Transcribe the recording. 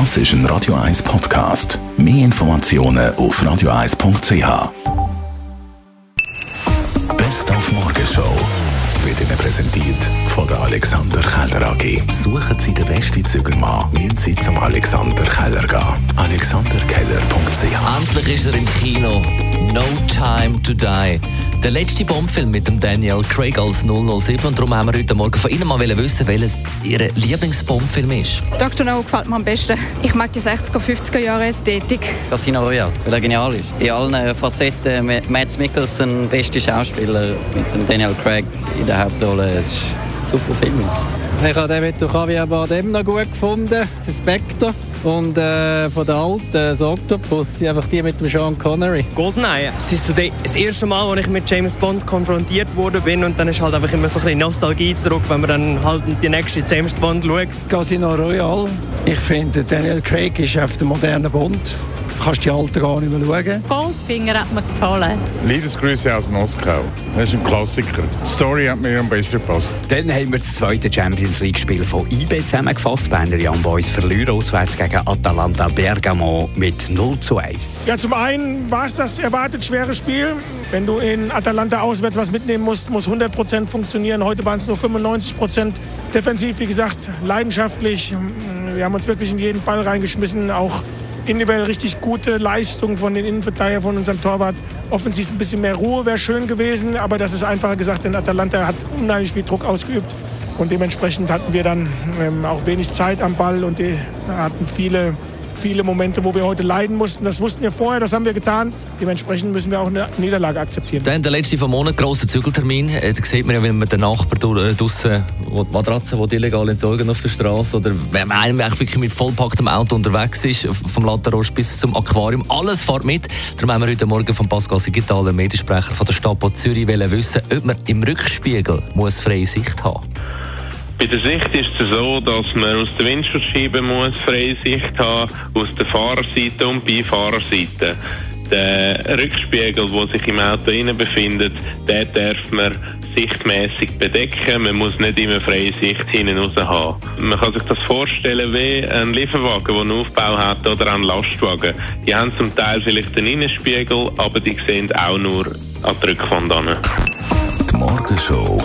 Das ist ein Radio 1 Podcast. Mehr Informationen auf radio1.ch. Best auf Morgenshow wird Ihnen präsentiert von der Alexander Keller AG. Suchen Sie den besten Zügelmann, müssen Sie zum Alexander Keller gehen. AlexanderKeller.ch Endlich ist er im Kino. No Time to Die. Der letzte Bombfilm mit dem Daniel Craig als 007. Und darum haben wir heute Morgen von Ihnen mal wissen, welches Ihr Lieblingsbombfilm ist. Dr. No gefällt mir am besten. Ich mag die 60er, 50er Jahre Ästhetik. Casino Royale, weil er genial ist. In allen Facetten. Matt Mikkelsen, beste Schauspieler, mit dem Daniel Craig in der Hauptrolle. Es ist ein super Film. Ich habe den mit Javier Bardem noch gut gefunden, Spectre. Und äh, von der alten das Octopus sind einfach die mit dem Sean Connery. Goldeneye. Es ist so das erste Mal, als ich mit James Bond konfrontiert worden bin und dann ist halt einfach immer so ein bisschen Nostalgie zurück, wenn man dann halt die nächste James Bond schaut. Casino Royale. Ich finde, Daniel Craig ist auf der modernen Bond kannst die Alten gar nicht mehr schauen. Goldfinger hat mir gefallen. Liebesgrüße aus Moskau. Das ist ein Klassiker. Die Story hat mir am besten gepasst. Dann haben wir das zweite Champions League-Spiel von IB zusammengefasst. Berner Young Boys verlieren auswärts gegen Atalanta Bergamo mit 0 zu 1. Ja, zum einen war es das erwartet schwere Spiel. Wenn du in Atalanta auswärts was mitnehmen musst, muss 100% funktionieren. Heute waren es nur 95%. Defensiv, wie gesagt, leidenschaftlich. Wir haben uns wirklich in jeden Ball reingeschmissen. Auch individuell richtig gute Leistung von den Innenverteidigern, von unserem Torwart. Offensiv ein bisschen mehr Ruhe wäre schön gewesen, aber das ist einfacher gesagt, denn Atalanta hat unheimlich viel Druck ausgeübt. Und dementsprechend hatten wir dann ähm, auch wenig Zeit am Ball und die hatten viele viele Momente, wo wir heute leiden mussten. Das wussten wir vorher, das haben wir getan. Dementsprechend müssen wir auch eine Niederlage akzeptieren. Dann der letzte vom Monat, grosser Zügeltermin. Äh, da sieht man ja, wenn man den Nachbar äh, draussen, die Matratzen die illegal entsorgen auf der Straße oder wenn man einem wirklich mit vollpacktem Auto unterwegs ist, vom Latterosch bis zum Aquarium, alles fährt mit. Darum haben wir heute Morgen von Pascal Sigital, dem Mediensprecher von der Stadt Zürich, wissen, ob man im Rückspiegel muss freie Sicht haben muss. Bei der Sicht ist es so, dass man aus der Windschutzscheibe muss freie Sicht haben, aus der Fahrerseite und Beifahrerseite. Der Rückspiegel, der sich im Auto innen befindet, den darf man sichtmäßig bedecken. Man muss nicht immer freie Sicht hinten raus haben. Man kann sich das vorstellen wie ein Lieferwagen, der einen Aufbau hat oder ein Lastwagen. Die haben zum Teil vielleicht einen Innenspiegel, aber die sehen auch nur an die Rückwand an. Die Morgenshow